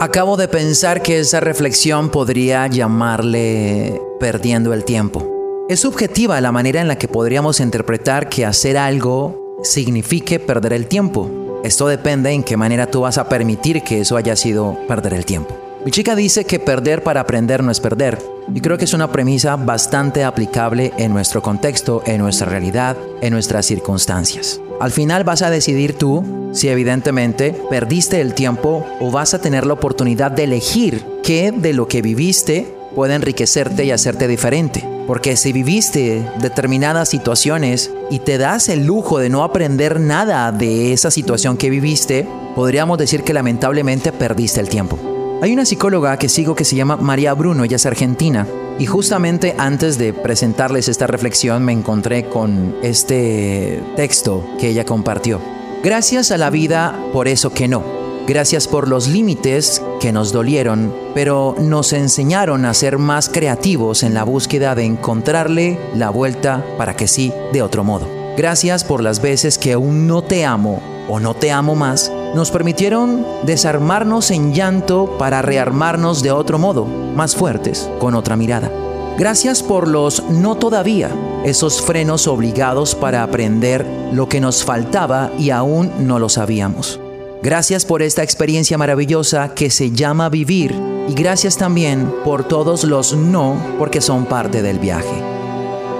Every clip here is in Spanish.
Acabo de pensar que esa reflexión podría llamarle perdiendo el tiempo. Es subjetiva la manera en la que podríamos interpretar que hacer algo signifique perder el tiempo. Esto depende en qué manera tú vas a permitir que eso haya sido perder el tiempo. Mi chica dice que perder para aprender no es perder. Y creo que es una premisa bastante aplicable en nuestro contexto, en nuestra realidad, en nuestras circunstancias. Al final vas a decidir tú si evidentemente perdiste el tiempo o vas a tener la oportunidad de elegir qué de lo que viviste puede enriquecerte y hacerte diferente. Porque si viviste determinadas situaciones y te das el lujo de no aprender nada de esa situación que viviste, podríamos decir que lamentablemente perdiste el tiempo. Hay una psicóloga que sigo que se llama María Bruno, ella es argentina, y justamente antes de presentarles esta reflexión me encontré con este texto que ella compartió. Gracias a la vida por eso que no. Gracias por los límites que nos dolieron, pero nos enseñaron a ser más creativos en la búsqueda de encontrarle la vuelta para que sí de otro modo. Gracias por las veces que aún no te amo o no te amo más nos permitieron desarmarnos en llanto para rearmarnos de otro modo, más fuertes, con otra mirada. Gracias por los no todavía, esos frenos obligados para aprender lo que nos faltaba y aún no lo sabíamos. Gracias por esta experiencia maravillosa que se llama vivir y gracias también por todos los no porque son parte del viaje.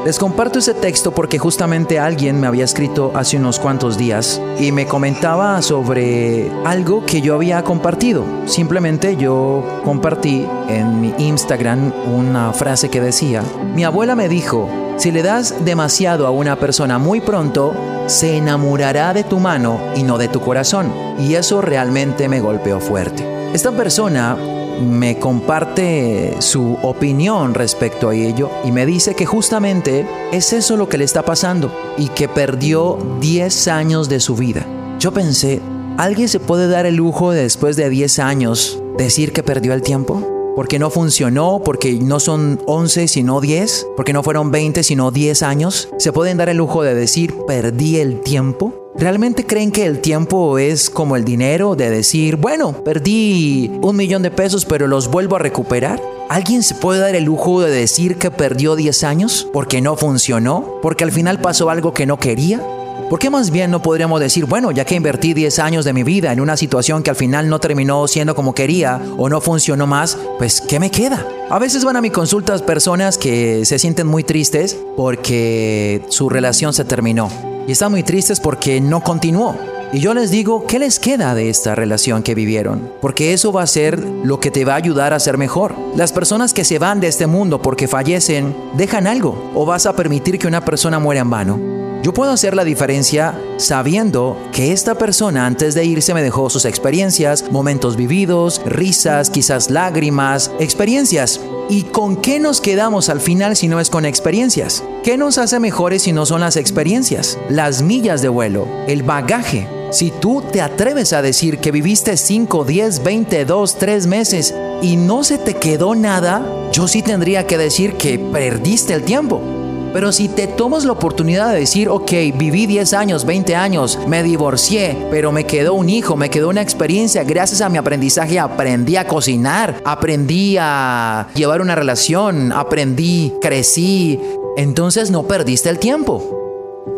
Les comparto ese texto porque justamente alguien me había escrito hace unos cuantos días y me comentaba sobre algo que yo había compartido. Simplemente yo compartí en mi Instagram una frase que decía, mi abuela me dijo, si le das demasiado a una persona muy pronto, se enamorará de tu mano y no de tu corazón. Y eso realmente me golpeó fuerte. Esta persona me comparte su opinión respecto a ello y me dice que justamente es eso lo que le está pasando y que perdió 10 años de su vida. Yo pensé, ¿alguien se puede dar el lujo de después de 10 años decir que perdió el tiempo? Porque no funcionó, porque no son 11 sino 10, porque no fueron 20 sino 10 años, se pueden dar el lujo de decir perdí el tiempo. ¿Realmente creen que el tiempo es como el dinero de decir, bueno, perdí un millón de pesos pero los vuelvo a recuperar? ¿Alguien se puede dar el lujo de decir que perdió 10 años porque no funcionó? ¿Porque al final pasó algo que no quería? ¿Por qué más bien no podríamos decir, bueno, ya que invertí 10 años de mi vida en una situación que al final no terminó siendo como quería o no funcionó más, pues ¿qué me queda? A veces van a mi consultas personas que se sienten muy tristes porque su relación se terminó y están muy tristes porque no continuó. Y yo les digo, ¿qué les queda de esta relación que vivieron? Porque eso va a ser lo que te va a ayudar a ser mejor. Las personas que se van de este mundo porque fallecen, dejan algo. ¿O vas a permitir que una persona muera en vano? Yo puedo hacer la diferencia sabiendo que esta persona antes de irse me dejó sus experiencias, momentos vividos, risas, quizás lágrimas, experiencias. ¿Y con qué nos quedamos al final si no es con experiencias? ¿Qué nos hace mejores si no son las experiencias? Las millas de vuelo, el bagaje. Si tú te atreves a decir que viviste 5, 10, 20, 2, 3 meses y no se te quedó nada, yo sí tendría que decir que perdiste el tiempo. Pero si te tomas la oportunidad de decir, ok, viví 10 años, 20 años, me divorcié, pero me quedó un hijo, me quedó una experiencia, gracias a mi aprendizaje aprendí a cocinar, aprendí a llevar una relación, aprendí, crecí, entonces no perdiste el tiempo.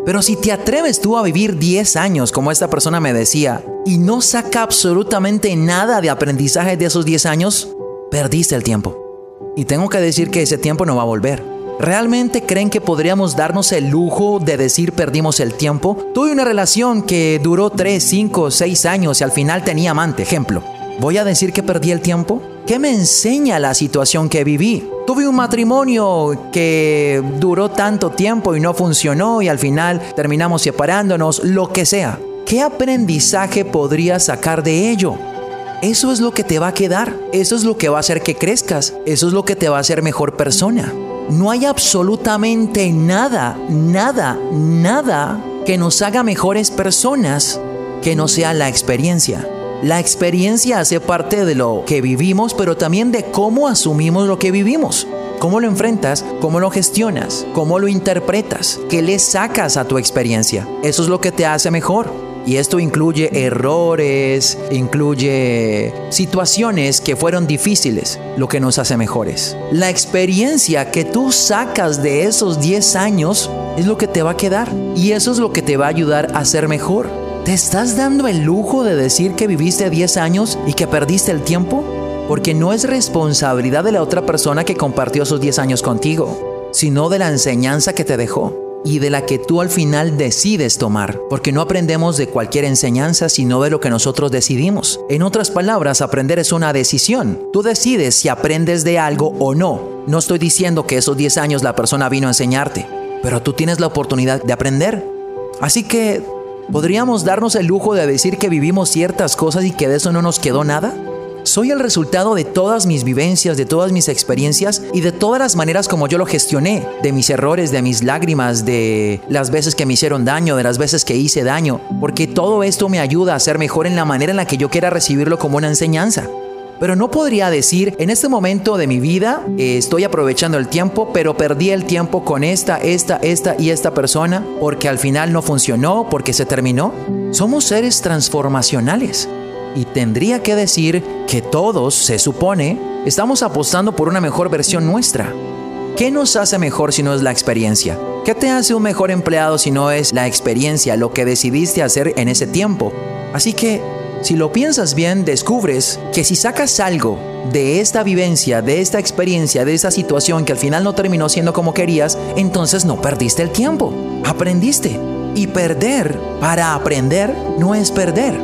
Pero si te atreves tú a vivir 10 años, como esta persona me decía, y no saca absolutamente nada de aprendizaje de esos 10 años, perdiste el tiempo. Y tengo que decir que ese tiempo no va a volver. ¿Realmente creen que podríamos darnos el lujo de decir perdimos el tiempo? Tuve una relación que duró 3, 5, 6 años y al final tenía amante, ejemplo. ¿Voy a decir que perdí el tiempo? ¿Qué me enseña la situación que viví? Tuve un matrimonio que duró tanto tiempo y no funcionó y al final terminamos separándonos, lo que sea. ¿Qué aprendizaje podría sacar de ello? Eso es lo que te va a quedar, eso es lo que va a hacer que crezcas, eso es lo que te va a hacer mejor persona. No hay absolutamente nada, nada, nada que nos haga mejores personas que no sea la experiencia. La experiencia hace parte de lo que vivimos, pero también de cómo asumimos lo que vivimos. Cómo lo enfrentas, cómo lo gestionas, cómo lo interpretas, qué le sacas a tu experiencia. Eso es lo que te hace mejor. Y esto incluye errores, incluye situaciones que fueron difíciles, lo que nos hace mejores. La experiencia que tú sacas de esos 10 años es lo que te va a quedar. Y eso es lo que te va a ayudar a ser mejor. ¿Te estás dando el lujo de decir que viviste 10 años y que perdiste el tiempo? Porque no es responsabilidad de la otra persona que compartió esos 10 años contigo, sino de la enseñanza que te dejó y de la que tú al final decides tomar, porque no aprendemos de cualquier enseñanza, sino de lo que nosotros decidimos. En otras palabras, aprender es una decisión. Tú decides si aprendes de algo o no. No estoy diciendo que esos 10 años la persona vino a enseñarte, pero tú tienes la oportunidad de aprender. Así que ¿Podríamos darnos el lujo de decir que vivimos ciertas cosas y que de eso no nos quedó nada? Soy el resultado de todas mis vivencias, de todas mis experiencias y de todas las maneras como yo lo gestioné, de mis errores, de mis lágrimas, de las veces que me hicieron daño, de las veces que hice daño, porque todo esto me ayuda a ser mejor en la manera en la que yo quiera recibirlo como una enseñanza. Pero no podría decir, en este momento de mi vida eh, estoy aprovechando el tiempo, pero perdí el tiempo con esta, esta, esta y esta persona porque al final no funcionó, porque se terminó. Somos seres transformacionales. Y tendría que decir que todos, se supone, estamos apostando por una mejor versión nuestra. ¿Qué nos hace mejor si no es la experiencia? ¿Qué te hace un mejor empleado si no es la experiencia, lo que decidiste hacer en ese tiempo? Así que si lo piensas bien, descubres que si sacas algo de esta vivencia, de esta experiencia, de esta situación que al final no terminó siendo como querías, entonces no perdiste el tiempo, aprendiste. Y perder para aprender no es perder.